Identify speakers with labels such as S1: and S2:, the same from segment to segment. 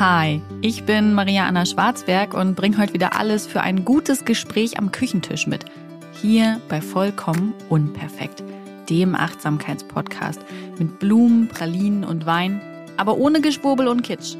S1: Hi, ich bin Maria Anna Schwarzberg und bringe heute wieder alles für ein gutes Gespräch am Küchentisch mit. Hier bei Vollkommen Unperfekt, dem Achtsamkeitspodcast mit Blumen, Pralinen und Wein, aber ohne Geschwurbel und Kitsch.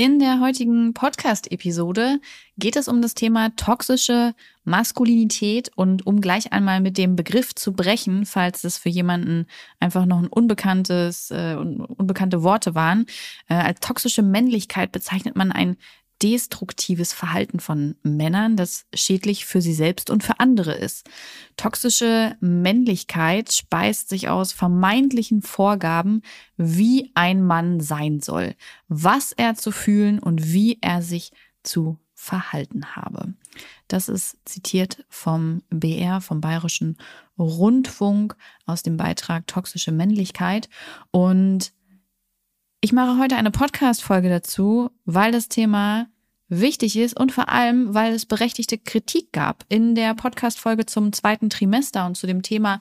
S1: In der heutigen Podcast-Episode geht es um das Thema toxische Maskulinität und um gleich einmal mit dem Begriff zu brechen, falls es für jemanden einfach noch ein unbekanntes, äh, unbekannte Worte waren. Äh, als toxische Männlichkeit bezeichnet man ein destruktives Verhalten von Männern, das schädlich für sie selbst und für andere ist. Toxische Männlichkeit speist sich aus vermeintlichen Vorgaben, wie ein Mann sein soll, was er zu fühlen und wie er sich zu verhalten habe. Das ist zitiert vom BR, vom Bayerischen Rundfunk aus dem Beitrag Toxische Männlichkeit. Und ich mache heute eine Podcast-Folge dazu, weil das Thema wichtig ist und vor allem, weil es berechtigte Kritik gab in der Podcast-Folge zum zweiten Trimester und zu dem Thema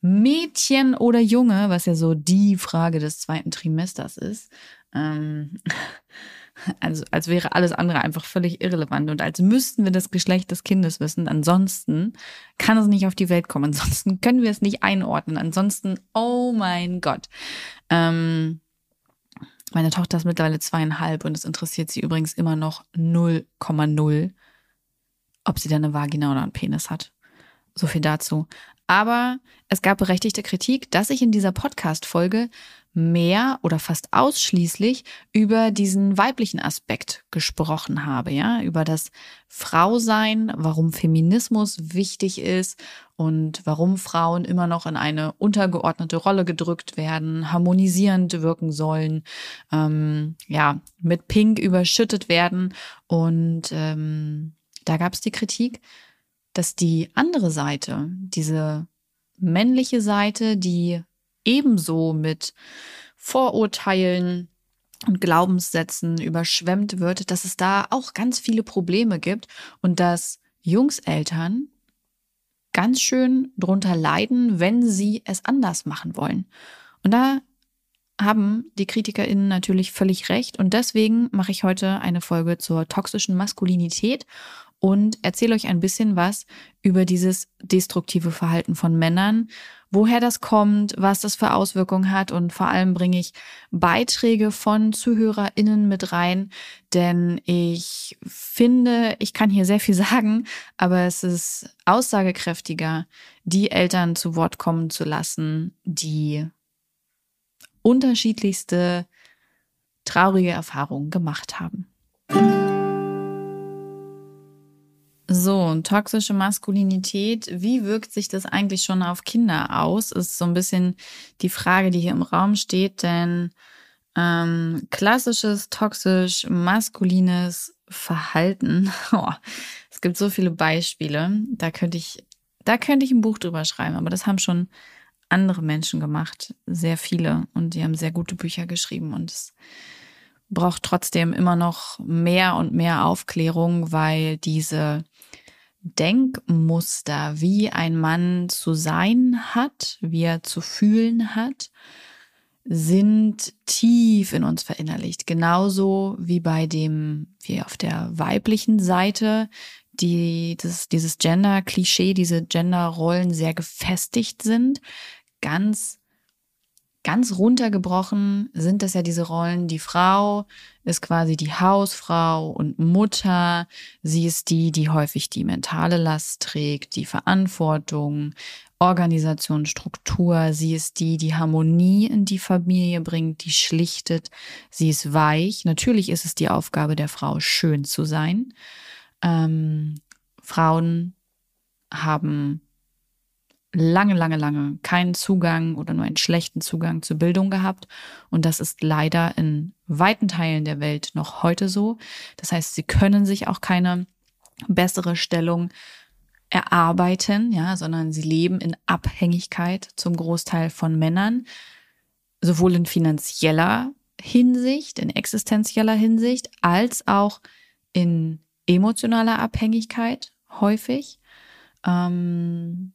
S1: Mädchen oder Junge, was ja so die Frage des zweiten Trimesters ist. Ähm, also als wäre alles andere einfach völlig irrelevant und als müssten wir das Geschlecht des Kindes wissen. Ansonsten kann es nicht auf die Welt kommen. Ansonsten können wir es nicht einordnen. Ansonsten, oh mein Gott. Ähm, meine Tochter ist mittlerweile zweieinhalb und es interessiert sie übrigens immer noch 0,0, ob sie denn eine Vagina oder einen Penis hat. So viel dazu. Aber es gab berechtigte Kritik, dass ich in dieser Podcast-Folge mehr oder fast ausschließlich über diesen weiblichen Aspekt gesprochen habe, ja, über das Frausein, warum Feminismus wichtig ist und warum Frauen immer noch in eine untergeordnete Rolle gedrückt werden, harmonisierend wirken sollen, ähm, ja, mit Pink überschüttet werden. Und ähm, da gab es die Kritik, dass die andere Seite, diese männliche Seite, die ebenso mit Vorurteilen und Glaubenssätzen überschwemmt wird, dass es da auch ganz viele Probleme gibt und dass Jungseltern ganz schön drunter leiden, wenn sie es anders machen wollen. Und da haben die KritikerInnen natürlich völlig recht. Und deswegen mache ich heute eine Folge zur toxischen Maskulinität und erzähle euch ein bisschen was über dieses destruktive Verhalten von Männern, woher das kommt, was das für Auswirkungen hat und vor allem bringe ich Beiträge von ZuhörerInnen mit rein, denn ich finde, ich kann hier sehr viel sagen, aber es ist aussagekräftiger, die Eltern zu Wort kommen zu lassen, die unterschiedlichste traurige Erfahrungen gemacht haben. So, toxische Maskulinität, wie wirkt sich das eigentlich schon auf Kinder aus? Ist so ein bisschen die Frage, die hier im Raum steht, denn ähm, klassisches toxisch maskulines Verhalten, oh, es gibt so viele Beispiele, da könnte ich, da könnte ich ein Buch drüber schreiben, aber das haben schon andere Menschen gemacht, sehr viele, und die haben sehr gute Bücher geschrieben. Und es braucht trotzdem immer noch mehr und mehr Aufklärung, weil diese Denkmuster, wie ein Mann zu sein hat, wie er zu fühlen hat, sind tief in uns verinnerlicht. Genauso wie bei dem, wie auf der weiblichen Seite, die, das, dieses Gender-Klischee, diese Gender-Rollen sehr gefestigt sind, ganz Ganz runtergebrochen sind das ja diese Rollen. Die Frau ist quasi die Hausfrau und Mutter. Sie ist die, die häufig die mentale Last trägt, die Verantwortung, Organisation, Struktur. Sie ist die, die Harmonie in die Familie bringt, die schlichtet. Sie ist weich. Natürlich ist es die Aufgabe der Frau, schön zu sein. Ähm, Frauen haben lange, lange, lange keinen Zugang oder nur einen schlechten Zugang zur Bildung gehabt. Und das ist leider in weiten Teilen der Welt noch heute so. Das heißt, sie können sich auch keine bessere Stellung erarbeiten, ja, sondern sie leben in Abhängigkeit zum Großteil von Männern, sowohl in finanzieller Hinsicht, in existenzieller Hinsicht, als auch in emotionaler Abhängigkeit häufig. Ähm,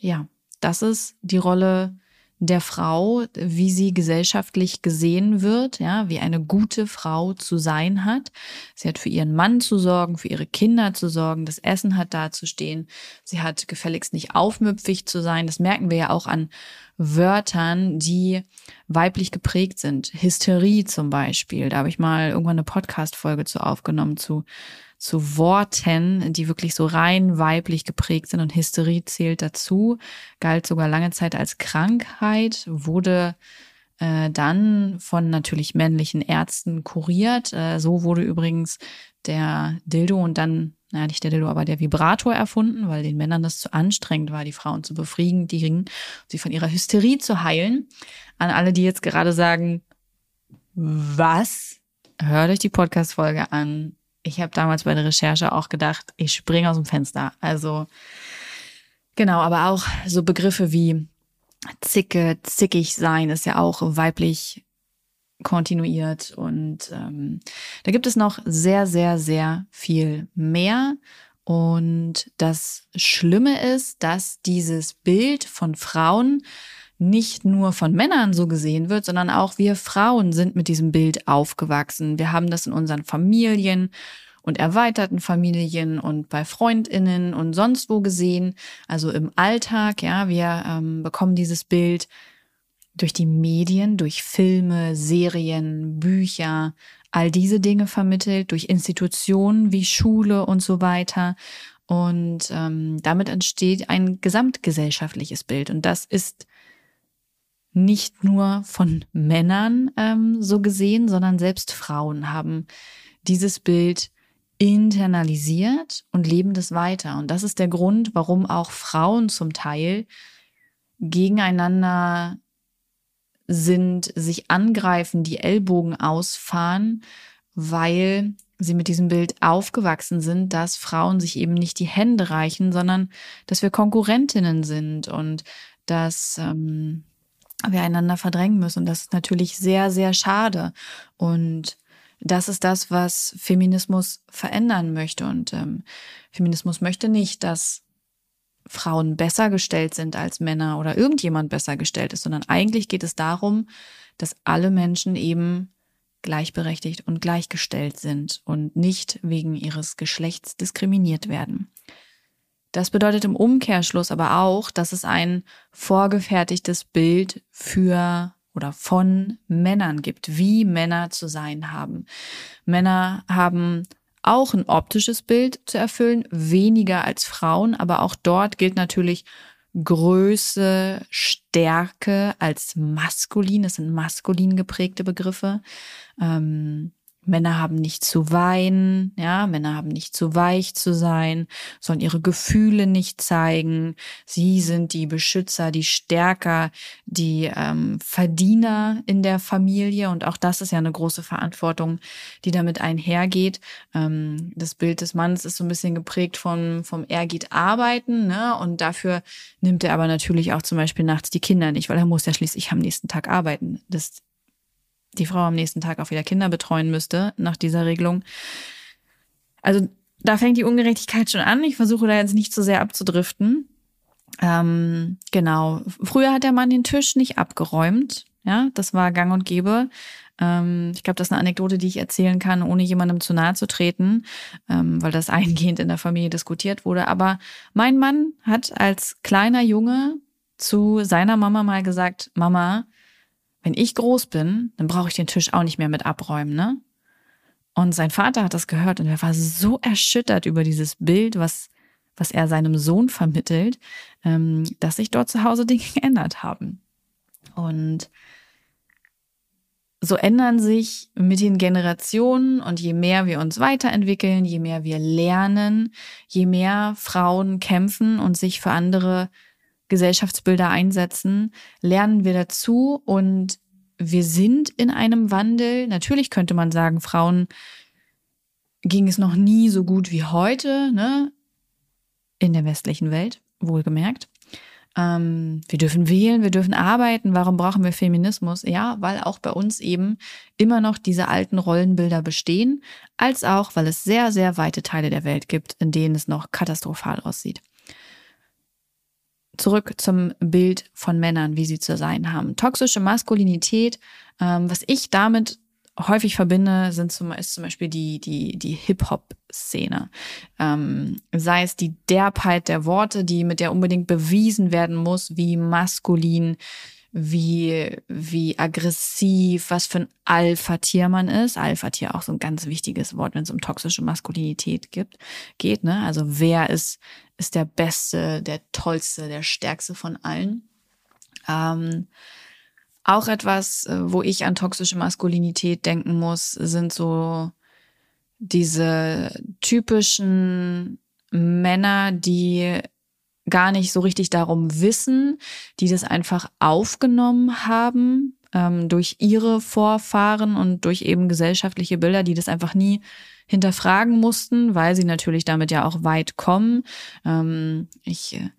S1: ja, das ist die Rolle der Frau, wie sie gesellschaftlich gesehen wird, ja, wie eine gute Frau zu sein hat. Sie hat für ihren Mann zu sorgen, für ihre Kinder zu sorgen, das Essen hat dazustehen. Sie hat gefälligst nicht aufmüpfig zu sein. Das merken wir ja auch an Wörtern, die weiblich geprägt sind. Hysterie zum Beispiel. Da habe ich mal irgendwann eine Podcast-Folge zu aufgenommen zu zu Worten, die wirklich so rein weiblich geprägt sind und Hysterie zählt dazu, galt sogar lange Zeit als Krankheit, wurde äh, dann von natürlich männlichen Ärzten kuriert. Äh, so wurde übrigens der Dildo und dann, naja, nicht der Dildo, aber der Vibrator erfunden, weil den Männern das zu anstrengend war, die Frauen zu befriedigen, die sie von ihrer Hysterie zu heilen. An alle, die jetzt gerade sagen, was? Hört euch die Podcast-Folge an ich habe damals bei der Recherche auch gedacht, ich springe aus dem Fenster. Also genau, aber auch so Begriffe wie Zicke, zickig sein ist ja auch weiblich kontinuiert und ähm, da gibt es noch sehr, sehr, sehr viel mehr. Und das Schlimme ist, dass dieses Bild von Frauen nicht nur von Männern so gesehen wird, sondern auch wir Frauen sind mit diesem Bild aufgewachsen. Wir haben das in unseren Familien und erweiterten Familien und bei Freundinnen und sonst wo gesehen. Also im Alltag, ja, wir ähm, bekommen dieses Bild durch die Medien, durch Filme, Serien, Bücher, all diese Dinge vermittelt, durch Institutionen wie Schule und so weiter. Und ähm, damit entsteht ein gesamtgesellschaftliches Bild. Und das ist nicht nur von Männern ähm, so gesehen, sondern selbst Frauen haben dieses Bild internalisiert und leben das weiter. Und das ist der Grund, warum auch Frauen zum Teil gegeneinander sind, sich angreifen, die Ellbogen ausfahren, weil sie mit diesem Bild aufgewachsen sind, dass Frauen sich eben nicht die Hände reichen, sondern dass wir Konkurrentinnen sind und dass ähm, wir einander verdrängen müssen. Und das ist natürlich sehr, sehr schade. Und das ist das, was Feminismus verändern möchte. Und ähm, Feminismus möchte nicht, dass Frauen besser gestellt sind als Männer oder irgendjemand besser gestellt ist, sondern eigentlich geht es darum, dass alle Menschen eben gleichberechtigt und gleichgestellt sind und nicht wegen ihres Geschlechts diskriminiert werden. Das bedeutet im Umkehrschluss aber auch, dass es ein vorgefertigtes Bild für oder von Männern gibt, wie Männer zu sein haben. Männer haben auch ein optisches Bild zu erfüllen, weniger als Frauen, aber auch dort gilt natürlich Größe, Stärke als maskulin. Das sind maskulin geprägte Begriffe. Ähm, Männer haben nicht zu weinen, ja, Männer haben nicht zu weich zu sein, sollen ihre Gefühle nicht zeigen. Sie sind die Beschützer, die Stärker, die ähm, Verdiener in der Familie und auch das ist ja eine große Verantwortung, die damit einhergeht. Ähm, das Bild des Mannes ist so ein bisschen geprägt vom, vom er geht arbeiten, ne, und dafür nimmt er aber natürlich auch zum Beispiel nachts die Kinder nicht, weil er muss ja schließlich am nächsten Tag arbeiten. Das die Frau am nächsten Tag auch wieder Kinder betreuen müsste nach dieser Regelung. Also da fängt die Ungerechtigkeit schon an. Ich versuche da jetzt nicht zu sehr abzudriften. Ähm, genau. Früher hat der Mann den Tisch nicht abgeräumt. Ja, das war gang und gäbe. Ähm, ich glaube, das ist eine Anekdote, die ich erzählen kann, ohne jemandem zu nahe zu treten, ähm, weil das eingehend in der Familie diskutiert wurde. Aber mein Mann hat als kleiner Junge zu seiner Mama mal gesagt, Mama, wenn ich groß bin, dann brauche ich den Tisch auch nicht mehr mit abräumen, ne? Und sein Vater hat das gehört und er war so erschüttert über dieses Bild, was, was er seinem Sohn vermittelt, ähm, dass sich dort zu Hause Dinge geändert haben. Und so ändern sich mit den Generationen und je mehr wir uns weiterentwickeln, je mehr wir lernen, je mehr Frauen kämpfen und sich für andere Gesellschaftsbilder einsetzen, lernen wir dazu und wir sind in einem Wandel. Natürlich könnte man sagen, Frauen ging es noch nie so gut wie heute, ne? In der westlichen Welt, wohlgemerkt. Ähm, wir dürfen wählen, wir dürfen arbeiten. Warum brauchen wir Feminismus? Ja, weil auch bei uns eben immer noch diese alten Rollenbilder bestehen, als auch, weil es sehr, sehr weite Teile der Welt gibt, in denen es noch katastrophal aussieht. Zurück zum Bild von Männern, wie sie zu sein haben. Toxische Maskulinität, ähm, was ich damit häufig verbinde, sind zum, ist zum Beispiel die, die, die Hip-Hop-Szene. Ähm, sei es die Derbheit der Worte, die mit der unbedingt bewiesen werden muss, wie maskulin, wie, wie aggressiv, was für ein Alpha-Tier man ist. Alpha-Tier auch so ein ganz wichtiges Wort, wenn es um toxische Maskulinität gibt, geht, ne? Also wer ist, ist der Beste, der Tollste, der Stärkste von allen. Ähm, auch etwas, äh, wo ich an toxische Maskulinität denken muss, sind so diese typischen Männer, die gar nicht so richtig darum wissen, die das einfach aufgenommen haben ähm, durch ihre Vorfahren und durch eben gesellschaftliche Bilder, die das einfach nie hinterfragen mussten, weil sie natürlich damit ja auch weit kommen. Ähm, ich äh,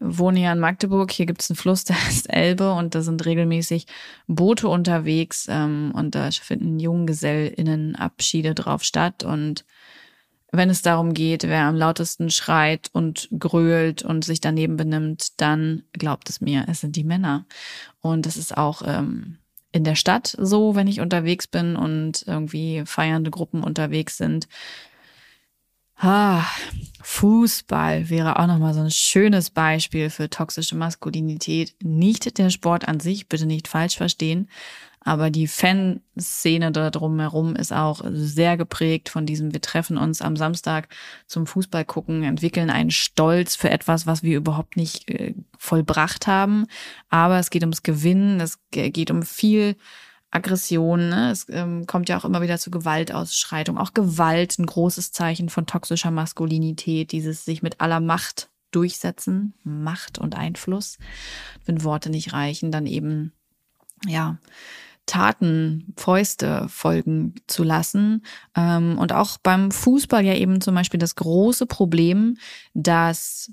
S1: wohne ja in Magdeburg, hier gibt es einen Fluss, der heißt Elbe und da sind regelmäßig Boote unterwegs ähm, und da finden JunggesellInnen-Abschiede drauf statt und wenn es darum geht, wer am lautesten schreit und grölt und sich daneben benimmt, dann glaubt es mir, es sind die Männer. Und das ist auch ähm, in der Stadt so, wenn ich unterwegs bin und irgendwie feiernde Gruppen unterwegs sind. Ah, Fußball wäre auch nochmal so ein schönes Beispiel für toxische Maskulinität. Nicht der Sport an sich, bitte nicht falsch verstehen, aber die Fanszene da drumherum ist auch sehr geprägt von diesem, wir treffen uns am Samstag zum Fußball gucken, entwickeln einen Stolz für etwas, was wir überhaupt nicht äh, vollbracht haben. Aber es geht ums Gewinnen, es geht um viel Aggression. Ne? Es ähm, kommt ja auch immer wieder zu Gewaltausschreitung. Auch Gewalt, ein großes Zeichen von toxischer Maskulinität, dieses sich mit aller Macht durchsetzen, Macht und Einfluss. Wenn Worte nicht reichen, dann eben, ja, Taten, Fäuste folgen zu lassen. Ähm, und auch beim Fußball ja eben zum Beispiel das große Problem, dass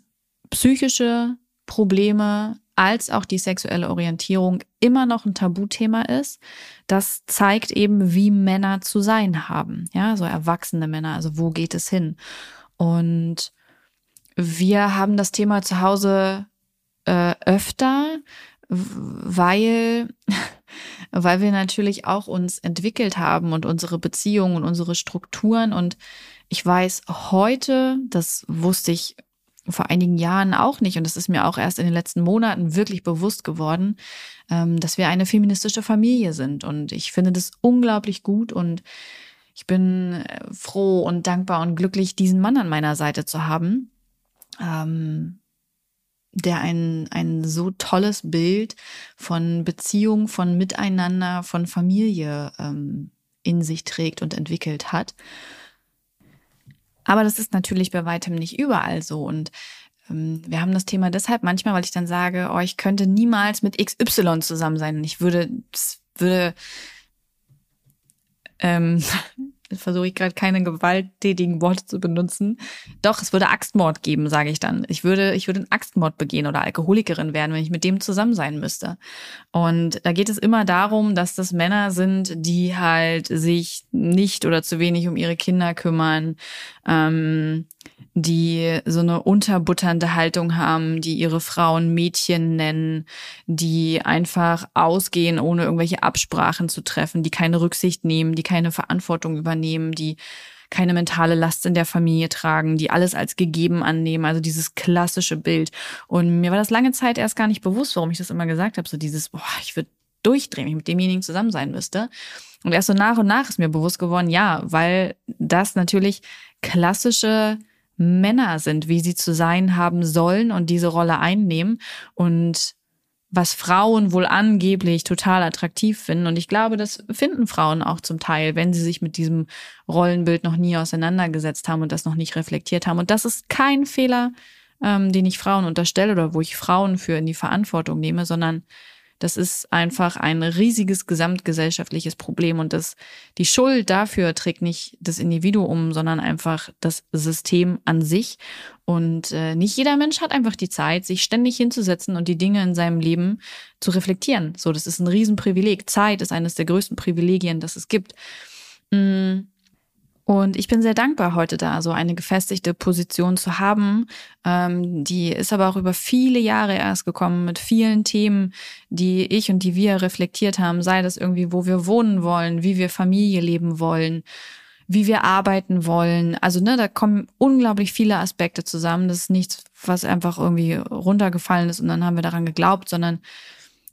S1: psychische Probleme als auch die sexuelle Orientierung immer noch ein Tabuthema ist. Das zeigt eben, wie Männer zu sein haben. Ja, so erwachsene Männer. Also wo geht es hin? Und wir haben das Thema zu Hause äh, öfter, weil weil wir natürlich auch uns entwickelt haben und unsere Beziehungen und unsere Strukturen. Und ich weiß heute, das wusste ich vor einigen Jahren auch nicht, und das ist mir auch erst in den letzten Monaten wirklich bewusst geworden, ähm, dass wir eine feministische Familie sind. Und ich finde das unglaublich gut und ich bin äh, froh und dankbar und glücklich, diesen Mann an meiner Seite zu haben. Ähm, der ein, ein so tolles Bild von Beziehung, von Miteinander, von Familie ähm, in sich trägt und entwickelt hat. Aber das ist natürlich bei weitem nicht überall so. Und ähm, wir haben das Thema deshalb manchmal, weil ich dann sage, oh, ich könnte niemals mit XY zusammen sein. Ich würde, würde ähm, versuche ich gerade keine gewalttätigen Worte zu benutzen. Doch, es würde Axtmord geben, sage ich dann. Ich würde, ich würde einen Axtmord begehen oder Alkoholikerin werden, wenn ich mit dem zusammen sein müsste. Und da geht es immer darum, dass das Männer sind, die halt sich nicht oder zu wenig um ihre Kinder kümmern, ähm, die so eine unterbutternde Haltung haben, die ihre Frauen Mädchen nennen, die einfach ausgehen, ohne irgendwelche Absprachen zu treffen, die keine Rücksicht nehmen, die keine Verantwortung übernehmen, die keine mentale Last in der Familie tragen, die alles als gegeben annehmen, also dieses klassische Bild. Und mir war das lange Zeit erst gar nicht bewusst, warum ich das immer gesagt habe, so dieses, boah, ich würde durchdrehen, wenn ich mit demjenigen zusammen sein müsste. Und erst so nach und nach ist mir bewusst geworden, ja, weil das natürlich klassische Männer sind, wie sie zu sein haben sollen und diese Rolle einnehmen und was Frauen wohl angeblich total attraktiv finden. Und ich glaube, das finden Frauen auch zum Teil, wenn sie sich mit diesem Rollenbild noch nie auseinandergesetzt haben und das noch nicht reflektiert haben. Und das ist kein Fehler, ähm, den ich Frauen unterstelle oder wo ich Frauen für in die Verantwortung nehme, sondern das ist einfach ein riesiges gesamtgesellschaftliches Problem und das, die Schuld dafür trägt nicht das Individuum, sondern einfach das System an sich. Und äh, nicht jeder Mensch hat einfach die Zeit, sich ständig hinzusetzen und die Dinge in seinem Leben zu reflektieren. So, das ist ein Riesenprivileg. Zeit ist eines der größten Privilegien, das es gibt. Mm. Und ich bin sehr dankbar, heute da so eine gefestigte Position zu haben. Ähm, die ist aber auch über viele Jahre erst gekommen mit vielen Themen, die ich und die wir reflektiert haben. Sei das irgendwie, wo wir wohnen wollen, wie wir Familie leben wollen, wie wir arbeiten wollen. Also ne, da kommen unglaublich viele Aspekte zusammen. Das ist nichts, was einfach irgendwie runtergefallen ist und dann haben wir daran geglaubt, sondern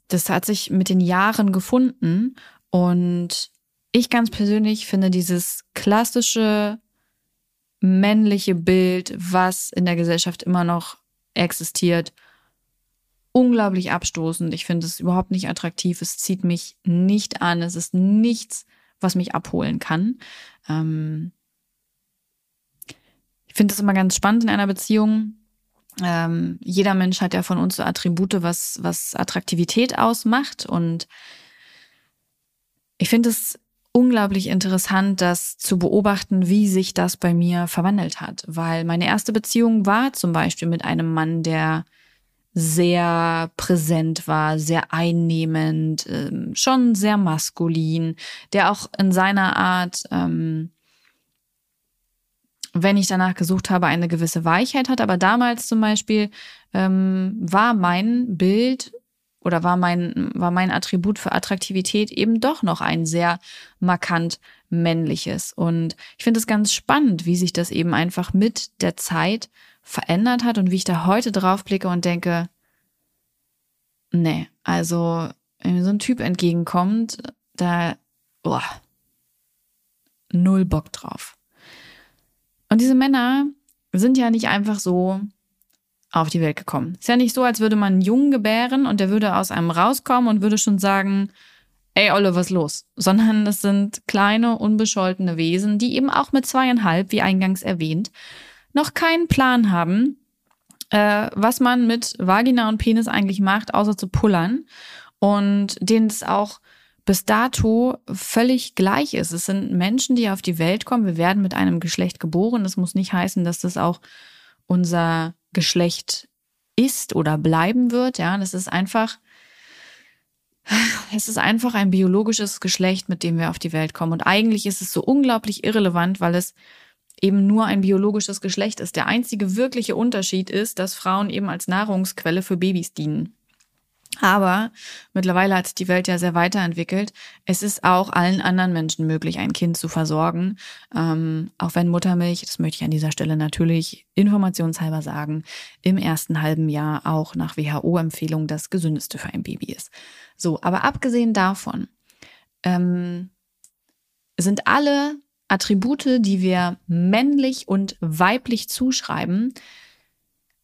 S1: das hat sich mit den Jahren gefunden und ich ganz persönlich finde dieses klassische männliche Bild, was in der Gesellschaft immer noch existiert, unglaublich abstoßend. Ich finde es überhaupt nicht attraktiv. Es zieht mich nicht an. Es ist nichts, was mich abholen kann. Ähm ich finde es immer ganz spannend in einer Beziehung. Ähm, jeder Mensch hat ja von uns so Attribute, was, was Attraktivität ausmacht. Und ich finde es unglaublich interessant, das zu beobachten, wie sich das bei mir verwandelt hat. Weil meine erste Beziehung war zum Beispiel mit einem Mann, der sehr präsent war, sehr einnehmend, ähm, schon sehr maskulin, der auch in seiner Art, ähm, wenn ich danach gesucht habe, eine gewisse Weichheit hat. Aber damals zum Beispiel ähm, war mein Bild oder war mein, war mein Attribut für Attraktivität eben doch noch ein sehr markant männliches. Und ich finde es ganz spannend, wie sich das eben einfach mit der Zeit verändert hat und wie ich da heute drauf blicke und denke, nee, also wenn mir so ein Typ entgegenkommt, da, boah, null Bock drauf. Und diese Männer sind ja nicht einfach so auf die Welt gekommen. Ist ja nicht so, als würde man einen Jungen gebären und der würde aus einem rauskommen und würde schon sagen, ey Olle, was los? Sondern das sind kleine, unbescholtene Wesen, die eben auch mit zweieinhalb, wie eingangs erwähnt, noch keinen Plan haben, äh, was man mit Vagina und Penis eigentlich macht, außer zu pullern. Und denen es auch bis dato völlig gleich ist. Es sind Menschen, die auf die Welt kommen. Wir werden mit einem Geschlecht geboren. Das muss nicht heißen, dass das auch unser Geschlecht ist oder bleiben wird. Ja, das ist einfach, es ist einfach ein biologisches Geschlecht, mit dem wir auf die Welt kommen. Und eigentlich ist es so unglaublich irrelevant, weil es eben nur ein biologisches Geschlecht ist. Der einzige wirkliche Unterschied ist, dass Frauen eben als Nahrungsquelle für Babys dienen. Aber mittlerweile hat sich die Welt ja sehr weiterentwickelt. Es ist auch allen anderen Menschen möglich, ein Kind zu versorgen. Ähm, auch wenn Muttermilch, das möchte ich an dieser Stelle natürlich informationshalber sagen, im ersten halben Jahr auch nach WHO-Empfehlung das gesündeste für ein Baby ist. So, aber abgesehen davon ähm, sind alle Attribute, die wir männlich und weiblich zuschreiben,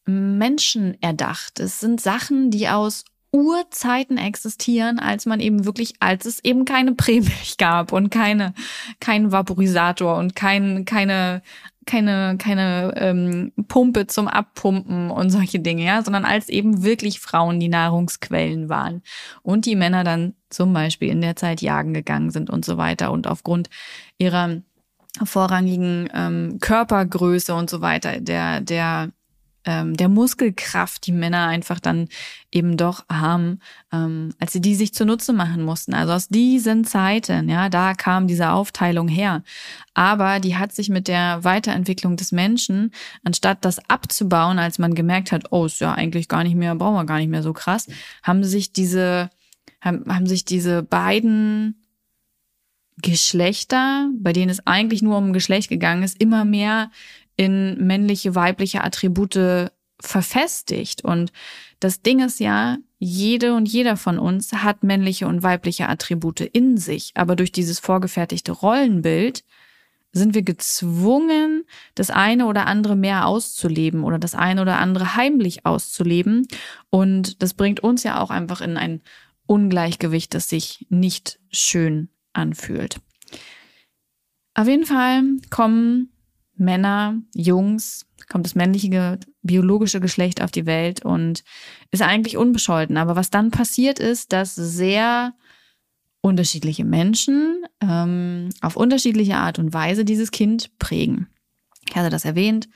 S1: Menschen erdacht. Es sind Sachen, die aus Urzeiten existieren, als man eben wirklich, als es eben keine Prämilch gab und keine, keinen Vaporisator und kein, keine, keine, keine ähm, Pumpe zum Abpumpen und solche Dinge, ja, sondern als eben wirklich Frauen die Nahrungsquellen waren und die Männer dann zum Beispiel in der Zeit jagen gegangen sind und so weiter und aufgrund ihrer vorrangigen ähm, Körpergröße und so weiter, der, der ähm, der Muskelkraft, die Männer einfach dann eben doch haben, ähm, als sie die sich zunutze machen mussten. Also aus diesen Zeiten, ja, da kam diese Aufteilung her. Aber die hat sich mit der Weiterentwicklung des Menschen, anstatt das abzubauen, als man gemerkt hat, oh, ist ja eigentlich gar nicht mehr, brauchen wir gar nicht mehr so krass, haben sich diese, haben, haben sich diese beiden Geschlechter, bei denen es eigentlich nur um Geschlecht gegangen ist, immer mehr in männliche, weibliche Attribute verfestigt. Und das Ding ist ja, jede und jeder von uns hat männliche und weibliche Attribute in sich. Aber durch dieses vorgefertigte Rollenbild sind wir gezwungen, das eine oder andere mehr auszuleben oder das eine oder andere heimlich auszuleben. Und das bringt uns ja auch einfach in ein Ungleichgewicht, das sich nicht schön anfühlt. Auf jeden Fall kommen Männer, Jungs, kommt das männliche biologische Geschlecht auf die Welt und ist eigentlich unbescholten. Aber was dann passiert ist, dass sehr unterschiedliche Menschen ähm, auf unterschiedliche Art und Weise dieses Kind prägen. Ich hatte das erwähnt.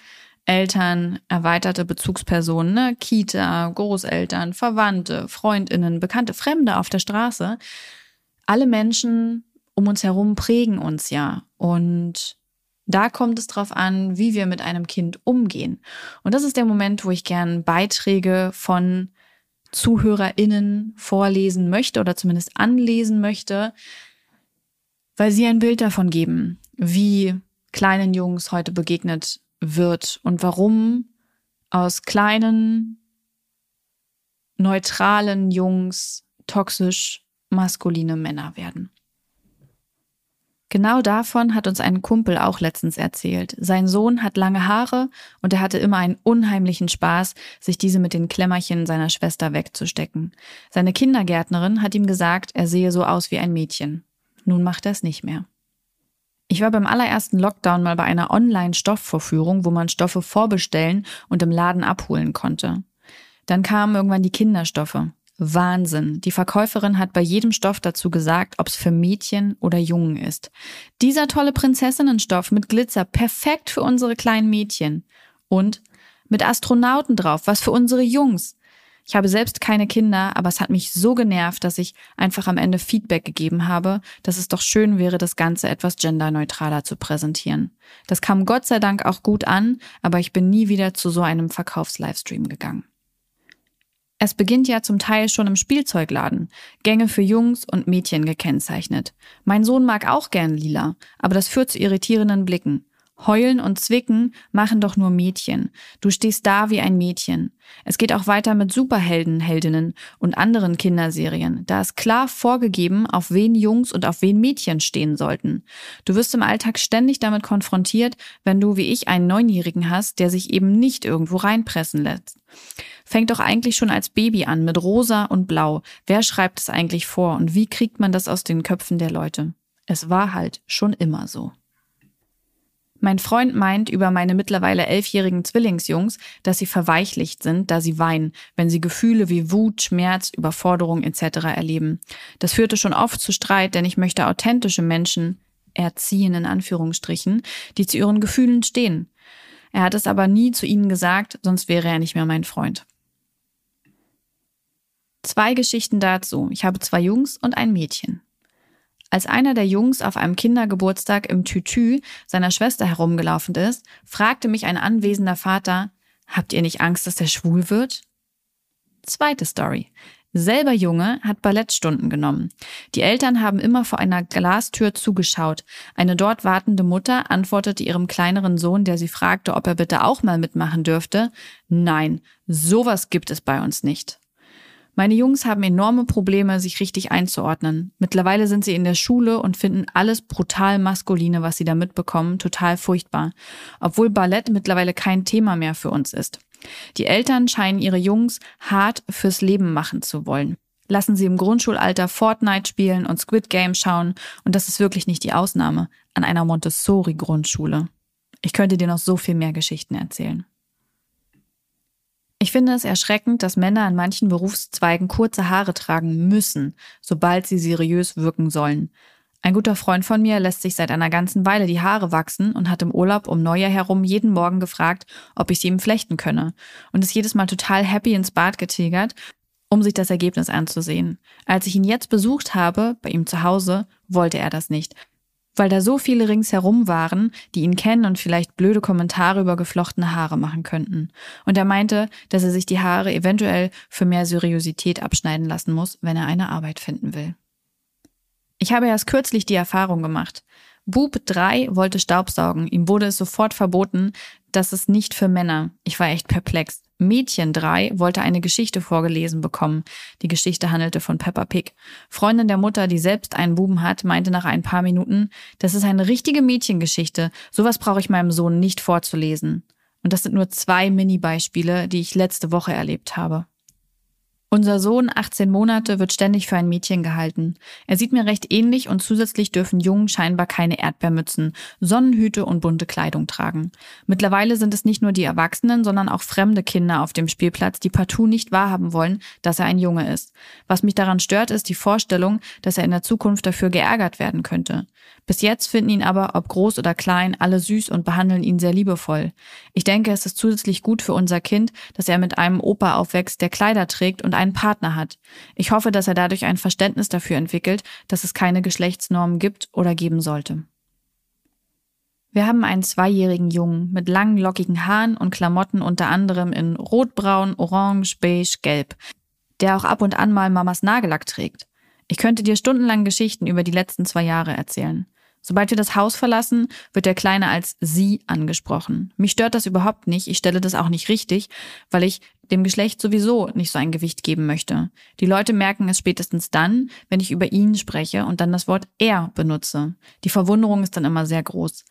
S1: Eltern, erweiterte Bezugspersonen, ne? Kita, Großeltern, Verwandte, Freundinnen, bekannte Fremde auf der Straße. Alle Menschen um uns herum prägen uns ja. Und Da kommt es drauf an, wie wir mit einem Kind umgehen. Und das ist der Moment, wo ich gern Beiträge von ZuhörerInnen vorlesen möchte oder zumindest anlesen möchte, weil sie ein Bild davon geben, wie kleinen Jungs heute begegnet wird und warum aus kleinen, neutralen Jungs toxisch maskuline Männer werden. Genau davon hat uns ein Kumpel auch letztens erzählt. Sein Sohn hat lange Haare und er hatte immer einen unheimlichen Spaß, sich diese mit den Klemmerchen seiner Schwester wegzustecken. Seine Kindergärtnerin hat ihm gesagt, er sehe so aus wie ein Mädchen. Nun macht er es nicht mehr. Ich war beim allerersten Lockdown mal bei einer Online-Stoffvorführung, wo man Stoffe vorbestellen und im Laden abholen konnte. Dann kamen irgendwann die Kinderstoffe. Wahnsinn. Die Verkäuferin hat bei jedem Stoff dazu gesagt, ob es für Mädchen oder Jungen ist. Dieser tolle Prinzessinnenstoff mit Glitzer, perfekt für unsere kleinen Mädchen. Und mit Astronauten drauf, was für unsere Jungs. Ich habe selbst keine Kinder, aber es hat mich so genervt, dass ich einfach am Ende Feedback gegeben habe, dass es doch schön wäre, das Ganze etwas genderneutraler zu präsentieren. Das kam Gott sei Dank auch gut an, aber ich bin nie wieder zu so einem Verkaufslivestream gegangen. Es beginnt ja zum Teil schon im Spielzeugladen, Gänge für Jungs und Mädchen gekennzeichnet. Mein Sohn mag auch gern lila, aber das führt zu irritierenden Blicken. Heulen und Zwicken machen doch nur Mädchen. Du stehst da wie ein Mädchen. Es geht auch weiter mit Superhelden, Heldinnen und anderen Kinderserien. Da ist klar vorgegeben, auf wen Jungs und auf wen Mädchen stehen sollten. Du wirst im Alltag ständig damit konfrontiert, wenn du wie ich einen Neunjährigen hast, der sich eben nicht irgendwo reinpressen lässt. Fängt doch eigentlich schon als Baby an mit rosa und blau. Wer schreibt es eigentlich vor und wie kriegt man das aus den Köpfen der Leute? Es war halt schon immer so. Mein Freund meint über meine mittlerweile elfjährigen Zwillingsjungs, dass sie verweichlicht sind, da sie weinen, wenn sie Gefühle wie Wut, Schmerz, Überforderung etc. erleben. Das führte schon oft zu Streit, denn ich möchte authentische Menschen erziehen, in Anführungsstrichen, die zu ihren Gefühlen stehen. Er hat es aber nie zu ihnen gesagt, sonst wäre er nicht mehr mein Freund. Zwei Geschichten dazu. Ich habe zwei Jungs und ein Mädchen. Als einer der Jungs auf einem Kindergeburtstag im Tütü seiner Schwester herumgelaufen ist, fragte mich ein anwesender Vater, habt ihr nicht Angst, dass er schwul wird? Zweite Story. Selber Junge hat Ballettstunden genommen. Die Eltern haben immer vor einer Glastür zugeschaut. Eine dort wartende Mutter antwortete ihrem kleineren Sohn, der sie fragte, ob er bitte auch mal mitmachen dürfte, nein, sowas gibt es bei uns nicht. Meine Jungs haben enorme Probleme, sich richtig einzuordnen. Mittlerweile sind sie in der Schule und finden alles brutal maskuline, was sie da mitbekommen, total furchtbar. Obwohl Ballett mittlerweile kein Thema mehr für uns ist. Die Eltern scheinen ihre Jungs hart fürs Leben machen zu wollen. Lassen sie im Grundschulalter Fortnite spielen und Squid Game schauen und das ist wirklich nicht die Ausnahme an einer Montessori-Grundschule. Ich könnte dir noch so viel mehr Geschichten erzählen. Ich finde es erschreckend, dass Männer in manchen Berufszweigen kurze Haare tragen müssen, sobald sie seriös wirken sollen. Ein guter Freund von mir lässt sich seit einer ganzen Weile die Haare wachsen und hat im Urlaub um Neujahr herum jeden Morgen gefragt, ob ich sie ihm flechten könne und ist jedes Mal total happy ins Bad getigert, um sich das Ergebnis anzusehen. Als ich ihn jetzt besucht habe, bei ihm zu Hause, wollte er das nicht, weil da so viele ringsherum waren, die ihn kennen und vielleicht blöde Kommentare über geflochtene Haare machen könnten. Und er meinte, dass er sich die Haare eventuell für mehr Seriosität abschneiden lassen muss, wenn er eine Arbeit finden will. Ich habe erst kürzlich die Erfahrung gemacht. Bub 3 wollte Staubsaugen. Ihm wurde es sofort verboten, dass es nicht für Männer. Ich war echt perplex. Mädchen 3 wollte eine Geschichte vorgelesen bekommen. Die Geschichte handelte von Peppa Pig. Freundin der Mutter, die selbst einen Buben hat, meinte nach ein paar Minuten, das ist eine richtige Mädchengeschichte. Sowas brauche ich meinem Sohn nicht vorzulesen. Und das sind nur zwei Mini-Beispiele, die ich letzte Woche erlebt habe. Unser Sohn, 18 Monate, wird ständig für ein Mädchen gehalten. Er sieht mir recht ähnlich und zusätzlich dürfen Jungen scheinbar keine Erdbeermützen, Sonnenhüte und bunte Kleidung tragen. Mittlerweile sind es nicht nur die Erwachsenen, sondern auch fremde Kinder auf dem Spielplatz, die partout nicht wahrhaben wollen, dass er ein Junge ist. Was mich daran stört, ist die Vorstellung, dass er in der Zukunft dafür geärgert werden könnte. Bis jetzt finden ihn aber, ob groß oder klein, alle süß und behandeln ihn sehr liebevoll. Ich denke, es ist zusätzlich gut für unser Kind, dass er mit einem Opa aufwächst, der Kleider trägt und einen Partner hat. Ich hoffe, dass er dadurch ein Verständnis dafür entwickelt, dass es keine Geschlechtsnormen gibt oder geben sollte. Wir haben einen zweijährigen Jungen mit langen, lockigen Haaren und Klamotten unter anderem in rotbraun, orange, beige, gelb, der auch ab und an mal Mamas Nagellack trägt. Ich könnte dir stundenlang Geschichten über die letzten zwei Jahre erzählen. Sobald wir das Haus verlassen, wird der Kleine als sie angesprochen. Mich stört das überhaupt nicht, ich stelle das auch nicht richtig, weil ich dem Geschlecht sowieso nicht so ein Gewicht geben möchte. Die Leute merken es spätestens dann, wenn ich über ihn spreche und dann das Wort er benutze. Die Verwunderung ist dann immer sehr groß.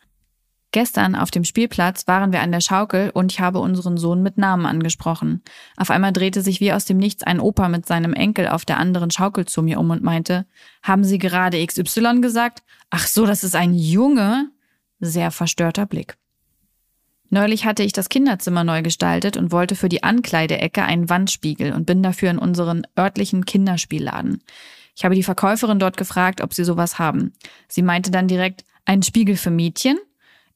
S1: Gestern auf dem Spielplatz waren wir an der Schaukel und ich habe unseren Sohn mit Namen angesprochen. Auf einmal drehte sich wie aus dem Nichts ein Opa mit seinem Enkel auf der anderen Schaukel zu mir um und meinte, haben Sie gerade XY gesagt? Ach so, das ist ein Junge? Sehr verstörter Blick. Neulich hatte ich das Kinderzimmer neu gestaltet und wollte für die Ankleideecke einen Wandspiegel und bin dafür in unseren örtlichen Kinderspielladen. Ich habe die Verkäuferin dort gefragt, ob sie sowas haben. Sie meinte dann direkt, einen Spiegel für Mädchen?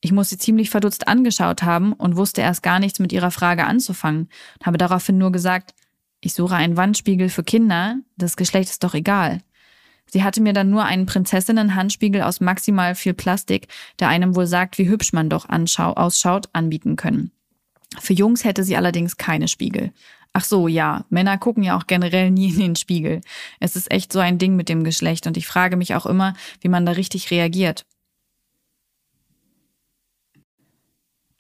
S1: Ich muss sie ziemlich verdutzt angeschaut haben und wusste erst gar nichts mit ihrer Frage anzufangen und habe daraufhin nur gesagt, ich suche einen Wandspiegel für Kinder, das Geschlecht ist doch egal. Sie hatte mir dann nur einen Prinzessinnen-Handspiegel aus maximal viel Plastik, der einem wohl sagt, wie hübsch man doch ausschaut, anbieten können. Für Jungs hätte sie allerdings keine Spiegel. Ach so, ja, Männer gucken ja auch generell nie in den Spiegel. Es ist echt so ein Ding mit dem Geschlecht und ich frage mich auch immer, wie man da richtig reagiert.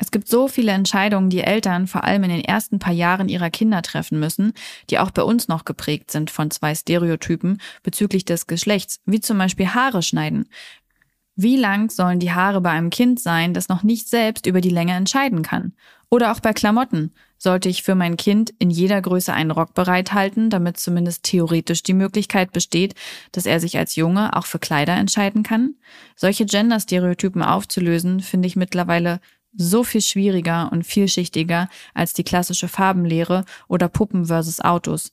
S1: Es gibt so viele Entscheidungen, die Eltern vor allem in den ersten paar Jahren ihrer Kinder treffen müssen, die auch bei uns noch geprägt sind von zwei Stereotypen bezüglich des Geschlechts, wie zum Beispiel Haare schneiden. Wie lang sollen die Haare bei einem Kind sein, das noch nicht selbst über die Länge entscheiden kann? Oder auch bei Klamotten. Sollte ich für mein Kind in jeder Größe einen Rock bereithalten, damit zumindest theoretisch die Möglichkeit besteht, dass er sich als Junge auch für Kleider entscheiden kann? Solche Gender-Stereotypen aufzulösen, finde ich mittlerweile so viel schwieriger und vielschichtiger als die klassische Farbenlehre oder Puppen versus Autos.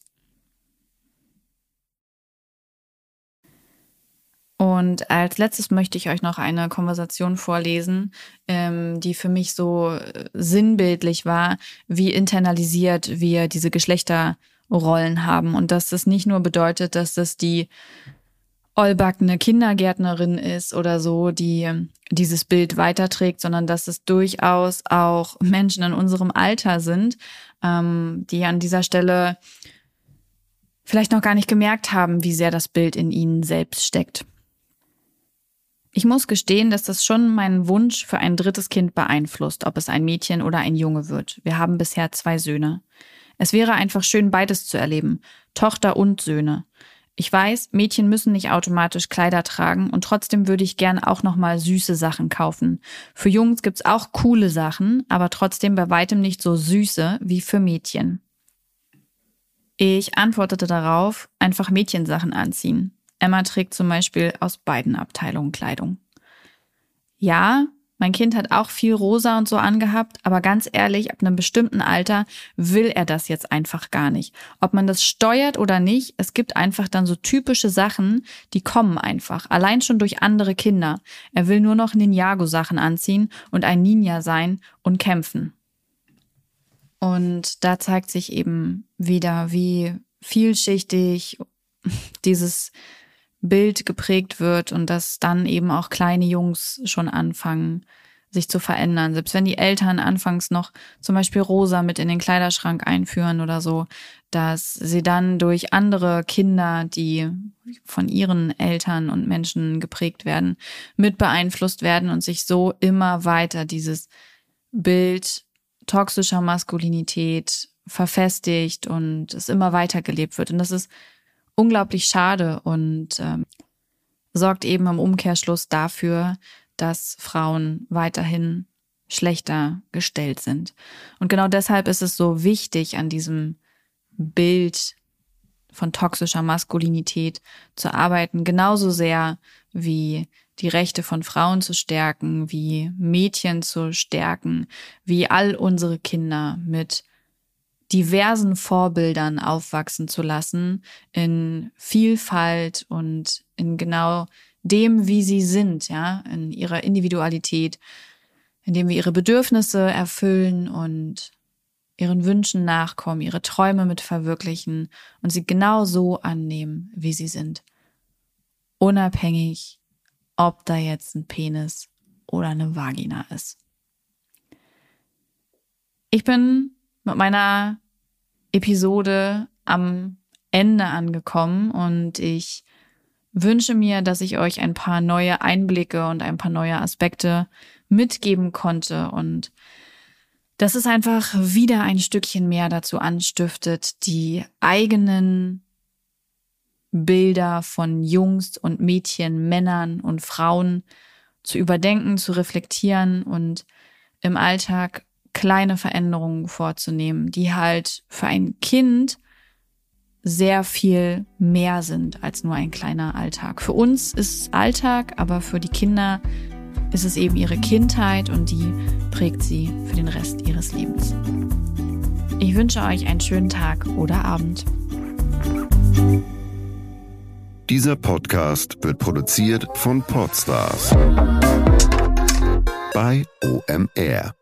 S1: Und als letztes möchte ich euch noch eine Konversation vorlesen, ähm, die für mich so äh, sinnbildlich war, wie internalisiert wir diese Geschlechterrollen haben. Und dass das nicht nur bedeutet, dass das die ollbackene Kindergärtnerin ist oder so, die dieses Bild weiterträgt, sondern dass es durchaus auch Menschen in unserem Alter sind, ähm, die an dieser Stelle vielleicht noch gar nicht gemerkt haben, wie sehr das Bild in ihnen selbst steckt. Ich muss gestehen, dass das schon meinen Wunsch für ein drittes Kind beeinflusst, ob es ein Mädchen oder ein Junge wird. Wir haben bisher zwei Söhne. Es wäre einfach schön, beides zu erleben. Tochter und Söhne. Ich weiß, Mädchen müssen nicht automatisch Kleider tragen und trotzdem würde ich gern auch noch mal süße Sachen kaufen. Für Jungs gibt's auch coole Sachen, aber trotzdem bei weitem nicht so süße wie für Mädchen. Ich antwortete darauf, einfach Mädchensachen anziehen. Emma trägt zum Beispiel aus beiden Abteilungen Kleidung. Ja, mein Kind hat auch viel rosa und so angehabt, aber ganz ehrlich, ab einem bestimmten Alter will er das jetzt einfach gar nicht. Ob man das steuert oder nicht, es gibt einfach dann so typische Sachen, die kommen einfach, allein schon durch andere Kinder. Er will nur noch Ninjago-Sachen anziehen und ein Ninja sein und kämpfen. Und da zeigt sich eben wieder, wie vielschichtig dieses Bild geprägt wird und dass dann eben auch kleine Jungs schon anfangen, sich zu verändern. Selbst wenn die Eltern anfangs noch zum Beispiel rosa mit in den Kleiderschrank einführen oder so, dass sie dann durch andere Kinder, die von ihren Eltern und Menschen geprägt werden, mit beeinflusst werden und sich so immer weiter dieses Bild toxischer Maskulinität verfestigt und es immer weiter gelebt wird. Und das ist unglaublich schade und ähm, sorgt eben im Umkehrschluss dafür, dass Frauen weiterhin schlechter gestellt sind. Und genau deshalb ist es so wichtig, an diesem Bild von toxischer Maskulinität zu arbeiten, genauso sehr wie die Rechte von Frauen zu stärken, wie Mädchen zu stärken, wie all unsere Kinder mit diversen Vorbildern aufwachsen zu lassen, in Vielfalt und in genau dem, wie sie sind, ja, in ihrer Individualität, indem wir ihre Bedürfnisse erfüllen und ihren Wünschen nachkommen, ihre Träume mit verwirklichen und sie genau so annehmen, wie sie sind. Unabhängig, ob da jetzt ein Penis oder eine Vagina ist. Ich bin mit meiner Episode am Ende angekommen und ich wünsche mir, dass ich euch ein paar neue Einblicke und ein paar neue Aspekte mitgeben konnte und dass es einfach wieder ein Stückchen mehr dazu anstiftet, die eigenen Bilder von Jungs und Mädchen, Männern und Frauen zu überdenken, zu reflektieren und im Alltag kleine Veränderungen vorzunehmen, die halt für ein Kind sehr viel mehr sind als nur ein kleiner Alltag. Für uns ist es Alltag, aber für die Kinder ist es eben ihre Kindheit und die prägt sie für den Rest ihres Lebens. Ich wünsche euch einen schönen Tag oder Abend.
S2: Dieser Podcast wird produziert von Podstars bei OMR.